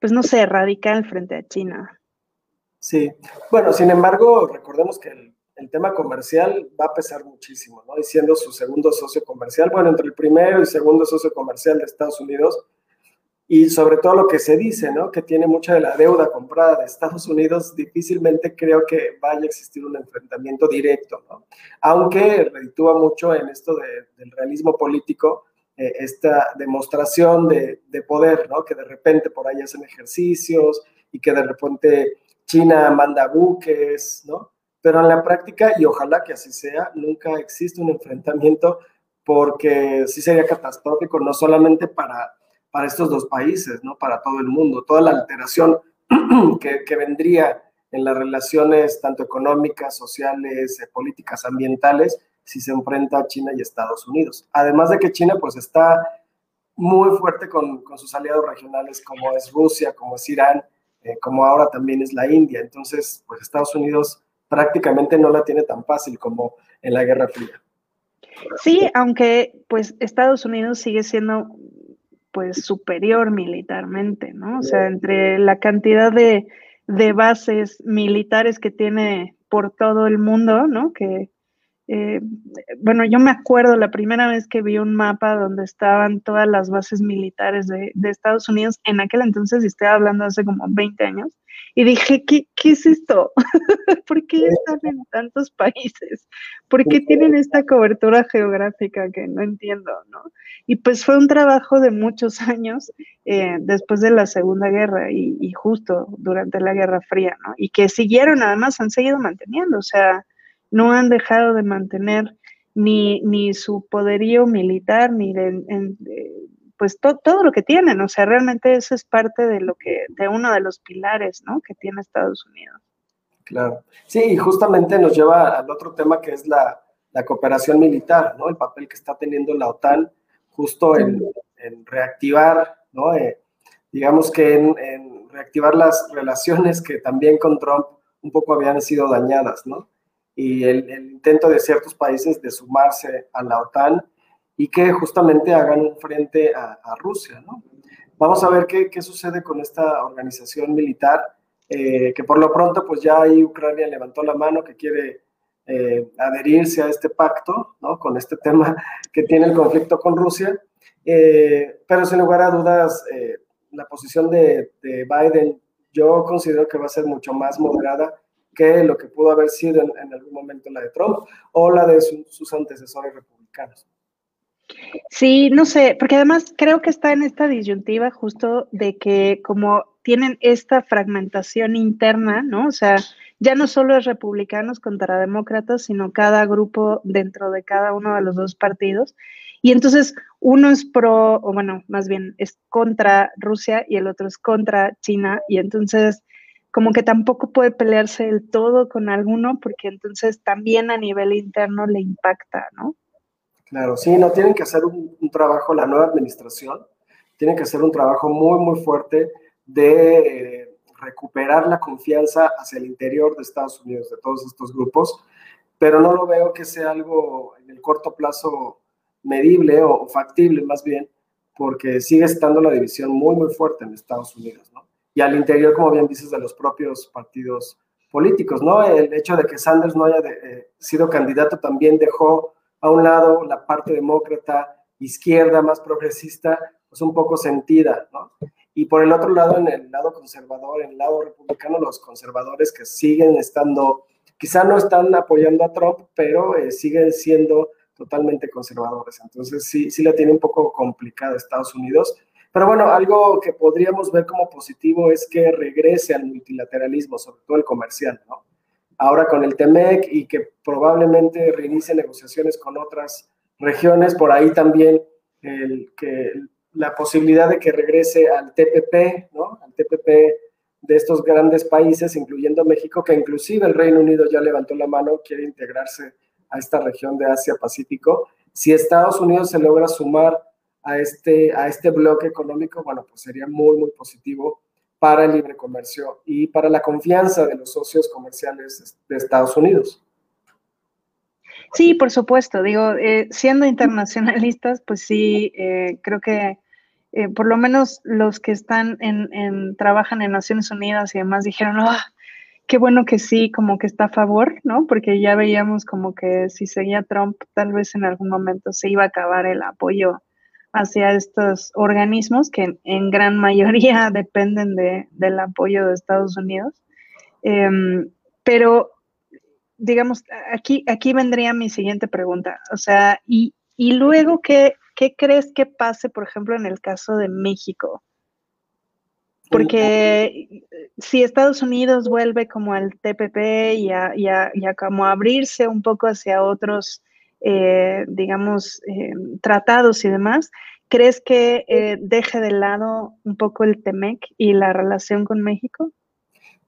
pues no sé, radical frente a China. Sí, bueno, sin embargo, recordemos que el, tema comercial va a pesar muchísimo, ¿no? Diciendo su segundo socio comercial, bueno, entre el primero y segundo socio comercial de Estados Unidos, y sobre todo lo que se dice, ¿no? Que tiene mucha de la deuda comprada de Estados Unidos, difícilmente creo que vaya a existir un enfrentamiento directo, ¿no? Aunque reditúa mucho en esto del realismo político, eh, esta demostración de, de, poder, ¿no? Que de repente por ahí hacen ejercicios y que de repente China manda buques, ¿no? Pero en la práctica, y ojalá que así sea, nunca existe un enfrentamiento porque sí sería catastrófico, no solamente para para estos dos países, ¿no? Para todo el mundo, toda la alteración que, que vendría en las relaciones tanto económicas, sociales, eh, políticas, ambientales, si se enfrenta a China y Estados Unidos. Además de que China pues está muy fuerte con, con sus aliados regionales como es Rusia, como es Irán, eh, como ahora también es la India. Entonces, pues Estados Unidos prácticamente no la tiene tan fácil como en la Guerra Fría. Sí, aunque pues Estados Unidos sigue siendo pues superior militarmente, ¿no? O sea, entre la cantidad de, de bases militares que tiene por todo el mundo, ¿no? Que, eh, bueno, yo me acuerdo la primera vez que vi un mapa donde estaban todas las bases militares de, de Estados Unidos, en aquel entonces, y estoy hablando hace como 20 años, y dije, ¿qué, qué es esto? ¿Por qué están en tantos países? ¿Por qué tienen esta cobertura geográfica que no entiendo, no? Y pues fue un trabajo de muchos años eh, después de la Segunda Guerra y, y justo durante la Guerra Fría, ¿no? Y que siguieron, además, han seguido manteniendo, o sea, no han dejado de mantener ni, ni su poderío militar, ni de, pues todo lo que tienen, o sea, realmente eso es parte de lo que, de uno de los pilares, ¿no? Que tiene Estados Unidos. Claro, sí, y justamente nos lleva al otro tema que es la, la cooperación militar, ¿no? El papel que está teniendo la OTAN justo en, en reactivar, ¿no? Eh, digamos que en, en, reactivar las relaciones que también con Trump un poco habían sido dañadas, ¿no? Y el, intento de ciertos países de sumarse a la OTAN y que justamente hagan frente a, Rusia, ¿no? Vamos a ver qué, qué, sucede con esta organización militar, eh, que por lo pronto pues ya ahí Ucrania levantó la mano que quiere eh, adherirse a este pacto, ¿no? Con este tema que tiene el conflicto con Rusia, eh, pero sin lugar a dudas la posición de, de Biden yo considero que va a ser mucho más moderada que lo que pudo haber sido en, algún momento la de Trump o la de sus antecesores republicanos. Sí, no sé, porque además creo que está en esta disyuntiva justo de que como tienen esta fragmentación interna, ¿no? O sea, ya no solo es republicanos contra demócratas, sino cada grupo dentro de cada uno de los dos partidos. Y entonces uno es pro, o bueno, más bien es contra Rusia y el otro es contra China. Y entonces como que tampoco puede pelearse el todo con alguno porque entonces también a nivel interno le impacta, ¿no? Claro, sí, no tienen que hacer un, trabajo, la nueva administración, tienen que hacer un trabajo muy, muy fuerte de eh, recuperar la confianza hacia el interior de Estados Unidos, de todos estos grupos, pero no lo veo que sea algo en el corto plazo medible o factible más bien, porque sigue estando la división muy, muy fuerte en Estados Unidos, ¿no? Y al interior, como bien dices, de los propios partidos políticos, ¿no? El hecho de que Sanders no haya eh, sido candidato también dejó a un lado la parte demócrata, izquierda, más progresista, pues un poco sentida, ¿no? Y por el otro lado, en el lado conservador, en el lado republicano, los conservadores que siguen estando, quizá no están apoyando a Trump, pero eh, siguen siendo totalmente conservadores. Entonces sí, sí la tiene un poco complicada Estados Unidos pero bueno, algo que podríamos ver como positivo es que regrese al multilateralismo, sobre todo el comercial, ¿no? Ahora con el TEMEC y que probablemente reinicie negociaciones con otras regiones, por ahí también el, que la posibilidad de que regrese al TPP, ¿no? Al TPP de estos grandes países, incluyendo México, que inclusive el Reino Unido ya levantó la mano, quiere integrarse a esta región de Asia-Pacífico. Si Estados Unidos se logra sumar a este, a este bloque económico, bueno, pues sería muy, muy positivo para el libre comercio y para la confianza de los socios comerciales de Estados Unidos. Sí, por supuesto. Digo, eh, siendo internacionalistas, pues sí, eh, creo que eh, por lo menos los que están en, trabajan en Naciones Unidas y demás dijeron, ah, qué bueno que sí, como que está a favor, ¿no? Porque ya veíamos como que si seguía Trump, tal vez en algún momento se iba a acabar el apoyo hacia estos organismos que en, gran mayoría dependen del apoyo de Estados Unidos. Em, pero, digamos, aquí, aquí vendría mi siguiente pregunta. O sea, ¿y, y luego qué, ¿qué crees que pase, por ejemplo, en el caso de México? Porque si Estados Unidos vuelve como al TPP y a, como abrirse un poco hacia otros, eh, digamos, eh, tratados y demás, ¿crees que eh, deje de lado un poco el TEMEC y la relación con México?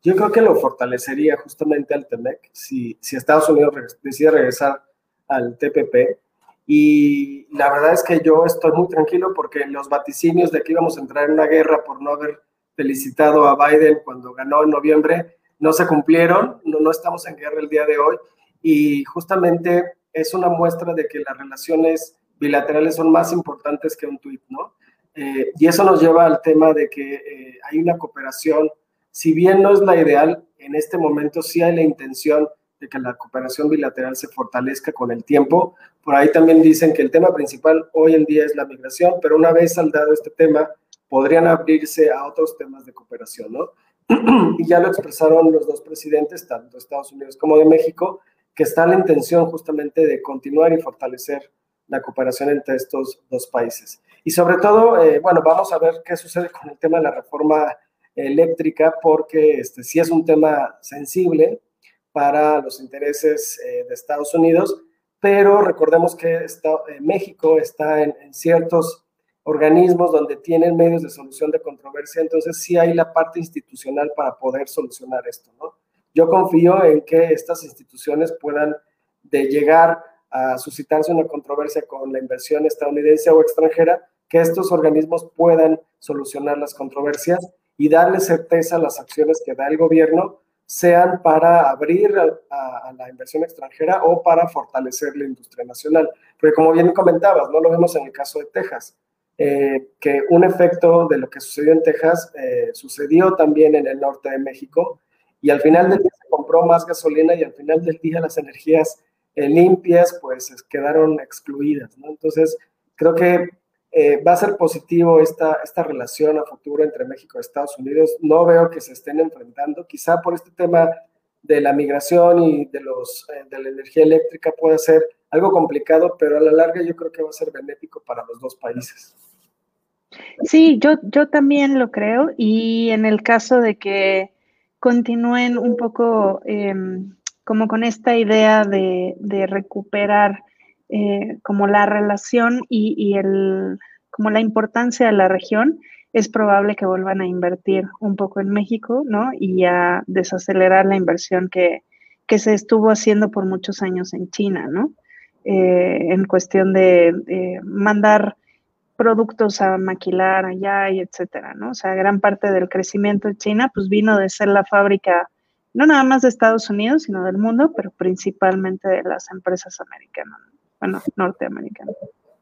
Yo creo que lo fortalecería justamente al TEMEC si, si Estados Unidos decide regresar al TPP y la verdad es que yo estoy muy tranquilo porque los vaticinios de que íbamos a entrar en una guerra por no haber felicitado a Biden cuando ganó en noviembre no se cumplieron, no, no estamos en guerra el día de hoy y justamente es una muestra de que las relaciones bilaterales son más importantes que un tuit, ¿no? Eh, y eso nos lleva al tema de que eh, hay una cooperación, si bien no es la ideal, en este momento sí hay la intención de que la cooperación bilateral se fortalezca con el tiempo. Por ahí también dicen que el tema principal hoy en día es la migración, pero una vez saldado este tema, podrían abrirse a otros temas de cooperación, ¿no? y ya lo expresaron los dos presidentes, tanto de Estados Unidos como de México, que está la intención justamente de continuar y fortalecer la cooperación entre estos dos países. Y sobre todo, eh, bueno, vamos a ver qué sucede con el tema de la reforma eléctrica, porque este sí es un tema sensible, para los intereses eh, de Estados Unidos, pero recordemos que está, eh, México está en, ciertos organismos donde tienen medios de solución de controversia, entonces sí hay la parte institucional para poder solucionar esto, ¿no? Yo confío en que estas instituciones puedan de llegar a suscitarse una controversia con la inversión estadounidense o extranjera, que estos organismos puedan solucionar las controversias y darle certeza a las acciones que da el gobierno sean para abrir a, la inversión extranjera o para fortalecer la industria nacional. Porque como bien comentabas, no lo vemos en el caso de Texas, eh, que un efecto de lo que sucedió en Texas eh, sucedió también en el norte de México y al final del día se compró más gasolina y al final del día las energías eh, limpias pues quedaron excluidas. Entonces, creo que eh, va a ser positivo esta, esta relación a futuro entre México y Estados Unidos. No veo que se estén enfrentando, quizá por este tema de la migración y de, los, eh, de la energía eléctrica puede ser algo complicado, pero a la larga yo creo que va a ser benéfico para los dos países. Sí, yo, yo también lo creo y en el caso de que continúen un poco em, como con esta idea de, recuperar eh, como la relación y, el, como la importancia de la región, es probable que vuelvan a invertir un poco en México, ¿no? Y a desacelerar la inversión que, se estuvo haciendo por muchos años en China, ¿no? Eh, en cuestión de mandar productos a maquilar allá y etcétera, ¿no? O sea, gran parte del crecimiento de China pues vino de ser la fábrica no nada más de Estados Unidos, sino del mundo, pero principalmente de las empresas americanas bueno, norteamericano.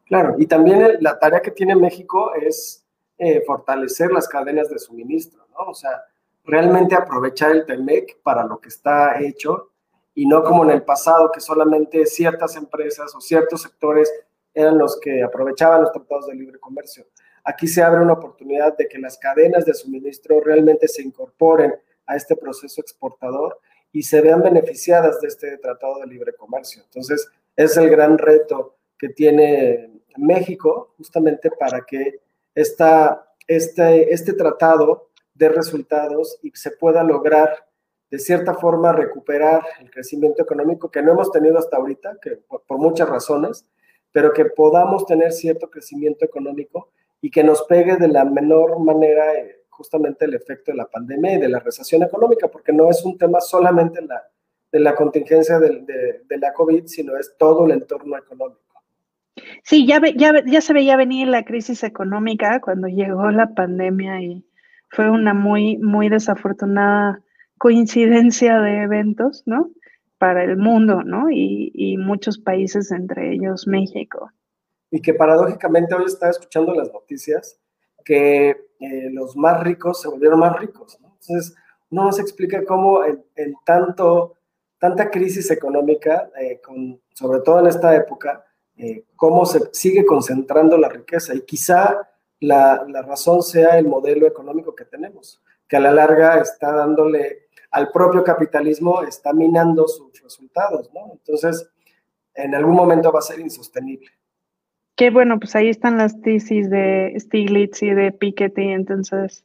Claro, y también la tarea que tiene México es eh, fortalecer las cadenas de suministro, ¿no? O sea, realmente aprovechar el TEMEC para lo que está hecho y no como en el pasado que solamente ciertas empresas o ciertos sectores eran los que aprovechaban los tratados de libre comercio. Aquí se abre una oportunidad de que las cadenas de suministro realmente se incorporen a este proceso exportador y se vean beneficiadas de este tratado de libre comercio. Entonces, es el gran reto que tiene México justamente para que esta, este, este tratado dé resultados y se pueda lograr de cierta forma recuperar el crecimiento económico que no hemos tenido hasta ahorita, que por, muchas razones, pero que podamos tener cierto crecimiento económico y que nos pegue de la menor manera eh, justamente el efecto de la pandemia y de la recesión económica, porque no es un tema solamente la, de la contingencia de, la COVID, sino es todo el entorno económico. Sí, ya, ya, ya se veía venir la crisis económica cuando llegó la pandemia y fue una muy, muy desafortunada coincidencia de eventos, ¿no? Para el mundo, ¿no? Y, y muchos países, entre ellos México. Y que paradójicamente hoy estaba escuchando las noticias que eh, los más ricos se volvieron más ricos, ¿no? Entonces, no nos explica cómo en, tanto, tanta crisis económica, eh, con, sobre todo en esta época, eh, cómo se sigue concentrando la riqueza. Y quizá la, la, razón sea el modelo económico que tenemos, que a la larga está dándole al propio capitalismo, está minando sus resultados, ¿no? Entonces, en algún momento va a ser insostenible. Qué bueno, pues ahí están las tesis de Stiglitz y de Piketty, entonces,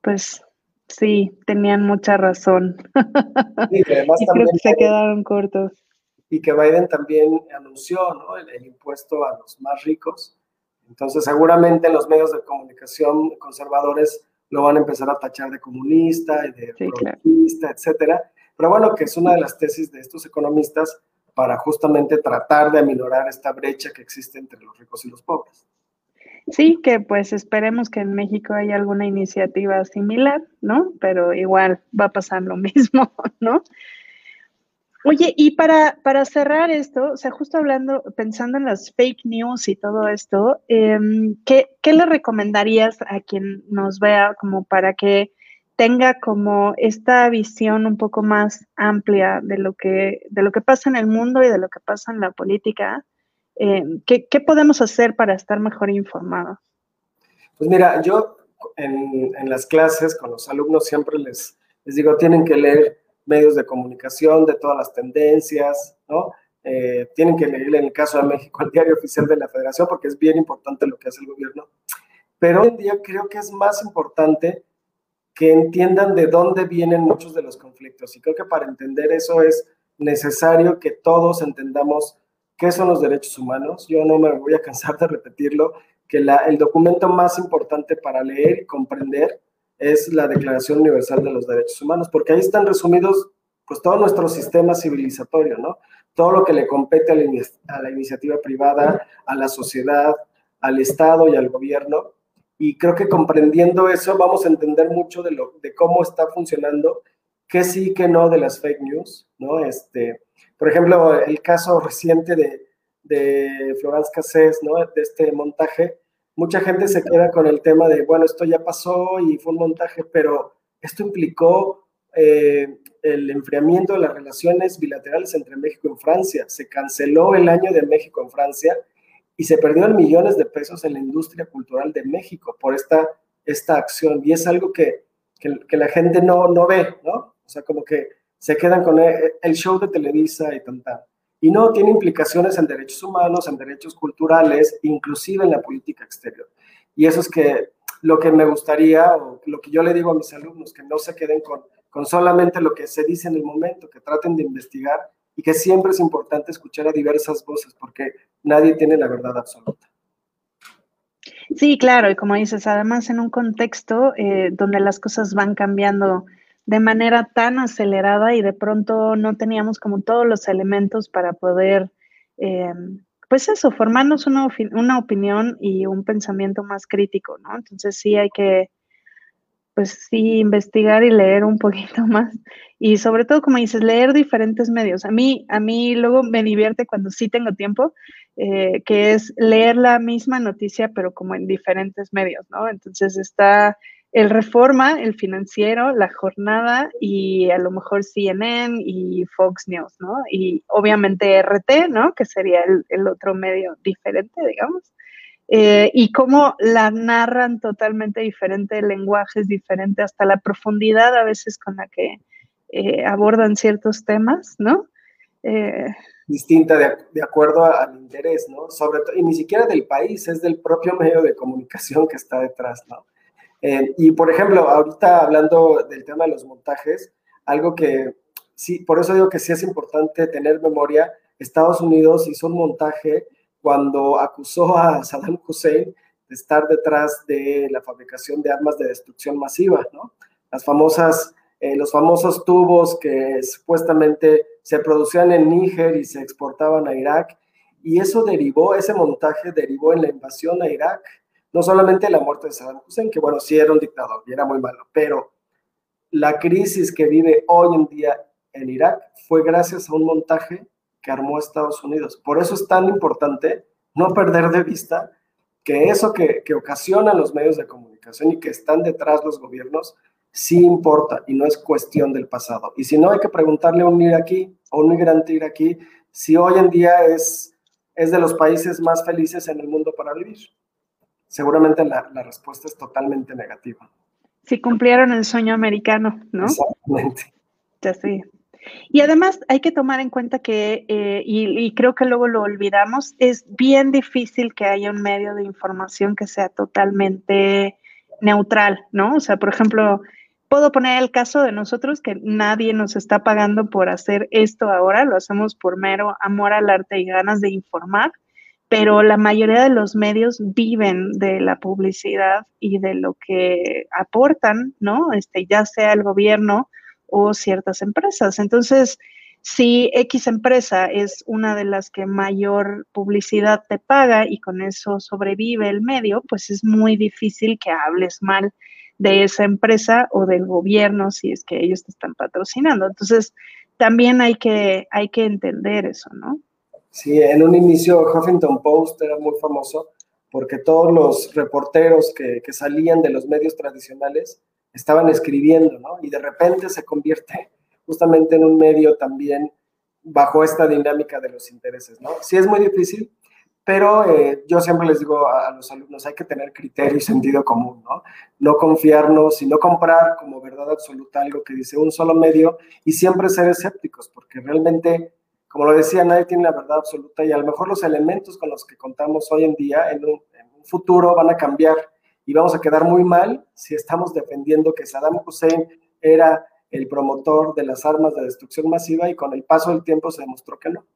pues sí, tenían mucha razón. y creo que se quedaron cortos. Y que Biden también anunció ¿no? el, impuesto a los más ricos. Entonces, seguramente los medios de comunicación conservadores lo van a empezar a tachar de comunista y de sí, etcétera. Pero bueno, que es una de las tesis de estos economistas para justamente tratar de aminorar esta brecha que existe entre los ricos y los pobres. Sí, que pues esperemos que en México haya alguna iniciativa similar, ¿no? Pero igual va a pasar lo mismo, ¿no? Oye, y para, para cerrar esto, o sea, justo hablando, pensando en las fake news y todo esto, em, ¿qué, ¿qué, le recomendarías a quien nos vea como para que tenga como esta visión un poco más amplia de lo que, de lo que pasa en el mundo y de lo que pasa en la política, eh, ¿qué, podemos hacer para estar mejor informados? Pues mira, yo en, las clases con los alumnos siempre les, les digo, tienen que leer medios de comunicación de todas las tendencias, ¿no? Eh, tienen que leer en el caso de México el diario oficial de la federación porque es bien importante lo que hace el gobierno. Pero hoy en día creo que es más importante que entiendan de dónde vienen muchos de los conflictos. Y creo que para entender eso es necesario que todos entendamos qué son los derechos humanos. Yo no me voy a cansar de repetirlo, que el documento más importante para leer y comprender es la Declaración Universal de los Derechos Humanos, porque ahí están resumidos pues todo nuestro sistema civilizatorio, ¿no? Todo lo que le compete a la, iniciativa privada, a la sociedad, al Estado y al gobierno, y creo que comprendiendo eso vamos a entender mucho de, lo, de cómo está funcionando, qué sí, qué no de las fake news, ¿no? Este, por ejemplo, el caso reciente de, de Florence Cassés, ¿no? De este montaje, mucha gente se queda con el tema de, bueno, esto ya pasó y fue un montaje, pero esto implicó eh, el enfriamiento de las relaciones bilaterales entre México y Francia. Se canceló el año de México en Francia y se perdieron millones de pesos en la industria cultural de México por esta, esta acción. Y es algo que, que, la gente no, no ve, ¿no? O sea, como que se quedan con el, show de Televisa y tanta. Y no, tiene implicaciones en derechos humanos, en derechos culturales, inclusive en la política exterior. Y eso es que lo que me gustaría, o lo que yo le digo a mis alumnos, que no se queden con, con solamente lo que se dice en el momento, que traten de investigar y que siempre es importante escuchar a diversas voces porque nadie tiene la verdad absoluta. Sí, claro, y como dices, además en un contexto eh, donde las cosas van cambiando de manera tan acelerada y de pronto no teníamos como todos los elementos para poder, eh, pues eso, formarnos una, una opinión y un pensamiento más crítico, ¿no? Entonces sí hay que, pues sí, investigar y leer un poquito más. Y sobre todo, como dices, leer diferentes medios. A mí, a mí luego me divierte cuando sí tengo tiempo, eh, que es leer la misma noticia, pero como en diferentes medios, ¿no? Entonces está el Reforma, el Financiero, La Jornada y a lo mejor CNN y Fox News, ¿no? Y obviamente RT, ¿no? Que sería el, el otro medio diferente, digamos. Eh, y cómo la narran totalmente diferente, el lenguaje es diferente, hasta la profundidad a veces con la que eh, abordan ciertos temas, ¿no? Eh, Distinta de, acuerdo al interés, ¿no? Sobre todo, y ni siquiera del país, es del propio medio de comunicación que está detrás, ¿no? Y por ejemplo, ahorita hablando del tema de los montajes, algo que sí, por eso digo que sí es importante tener memoria, Estados Unidos hizo un montaje cuando acusó a Saddam Hussein de estar detrás de la fabricación de armas de destrucción masiva, ¿no? Eh, los famosos tubos que supuestamente se producían en Níger y se exportaban a Irak, y eso derivó, ese montaje derivó en la invasión a Irak, no solamente la muerte de Saddam Hussein, que bueno, sí era un dictador y era muy malo, pero la crisis que vive hoy en día en Irak fue gracias a un montaje que armó Estados Unidos. Por eso es tan importante no perder de vista que eso que, que ocasionan los medios de comunicación y que están detrás los gobiernos, sí importa y no es cuestión del pasado. Y si no, hay que preguntarle a un iraquí o un migrante iraquí si hoy en día es, es de los países más felices en el mundo para vivir. Seguramente la, la respuesta es totalmente negativa. Si cumplieron el sueño americano, ¿no? Exactamente. Ya sí. Y además hay que tomar en cuenta que, eh, y, creo que luego lo olvidamos, es bien difícil que haya un medio de información que sea totalmente neutral, ¿no? O sea, por ejemplo, puedo poner el caso de nosotros que nadie nos está pagando por hacer esto ahora, lo hacemos por mero amor al arte y ganas de informar, pero la mayoría de los medios viven de la publicidad y de lo que aportan, ¿no? Este, ya sea el gobierno o ciertas empresas. Entonces, si X empresa es una de las que mayor publicidad te paga y con eso sobrevive el medio, pues es muy difícil que hables mal de esa empresa o del gobierno si es que ellos te están patrocinando. Entonces, también hay que, hay que entender eso, ¿no? Sí, en un inicio Huffington Post era muy famoso porque todos los reporteros que, que salían de los medios tradicionales estaban escribiendo, ¿no? Y de repente se convierte justamente en un medio también bajo esta dinámica de los intereses, ¿no? Sí es muy difícil, pero eh, yo siempre les digo a, los alumnos, hay que tener criterio y sentido común, ¿no? No confiarnos y no comprar como verdad absoluta algo que dice un solo medio y siempre ser escépticos, porque realmente, como lo decía, nadie tiene la verdad absoluta y a lo mejor los elementos con los que contamos hoy en día en un, en un futuro van a cambiar y vamos a quedar muy mal si estamos defendiendo que Saddam Hussein era el promotor de las armas de destrucción masiva y con el paso del tiempo se demostró que no.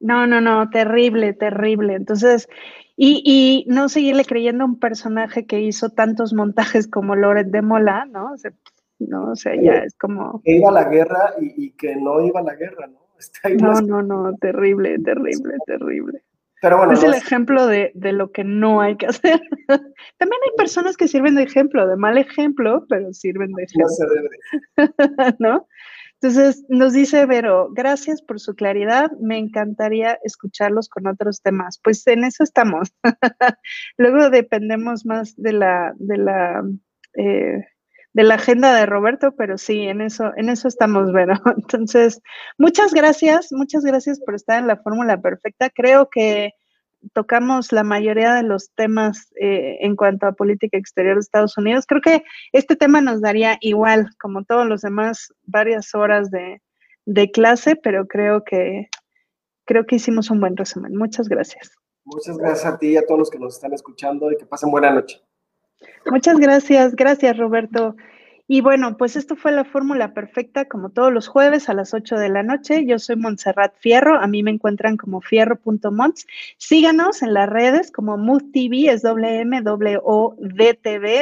No, no, no, terrible, terrible. Entonces, y, y no seguirle creyendo a un personaje que hizo tantos montajes como Loret de Mola, ¿no? O sea, no, o sea, ya es como... Que iba a la guerra y, y que no iba a la guerra, ¿no? no, no, no, terrible, terrible, terrible es el ejemplo de, lo que no hay que hacer. También hay personas que sirven de ejemplo, de mal ejemplo, pero sirven de ejemplo. No Entonces, nos dice Vero, gracias por su claridad, me encantaría escucharlos con otros temas. Pues en eso estamos. Luego dependemos más de la, de la eh, de la agenda de Roberto, pero sí, en eso, en eso estamos, Vero. Entonces, muchas gracias, muchas gracias por estar en la fórmula perfecta. Creo que tocamos la mayoría de los temas eh, en cuanto a política exterior de Estados Unidos. Creo que este tema nos daría igual, como todos los demás, varias horas de, de clase, pero creo que creo que hicimos un buen resumen. Muchas gracias. Muchas gracias a ti y a todos los que nos están escuchando y que pasen buena noche. Muchas gracias, gracias Roberto. Y bueno, pues esto fue la fórmula perfecta, como todos los jueves a las 8 de la noche. Yo soy Montserrat Fierro, a mí me encuentran como fierro.monts. Síganos en las redes como Mood TV, es WMWODTV.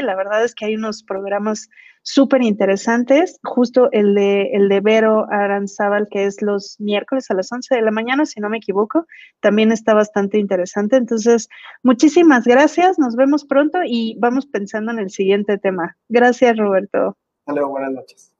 La verdad es que hay unos programas súper interesantes. Justo el de, el de Vero Aranzábal, que es los miércoles a las 11 de la mañana, si no me equivoco, también está bastante interesante. Entonces, muchísimas gracias. Nos vemos pronto y vamos pensando en el siguiente tema. Gracias, Roberto. Hasta luego, buenas noches.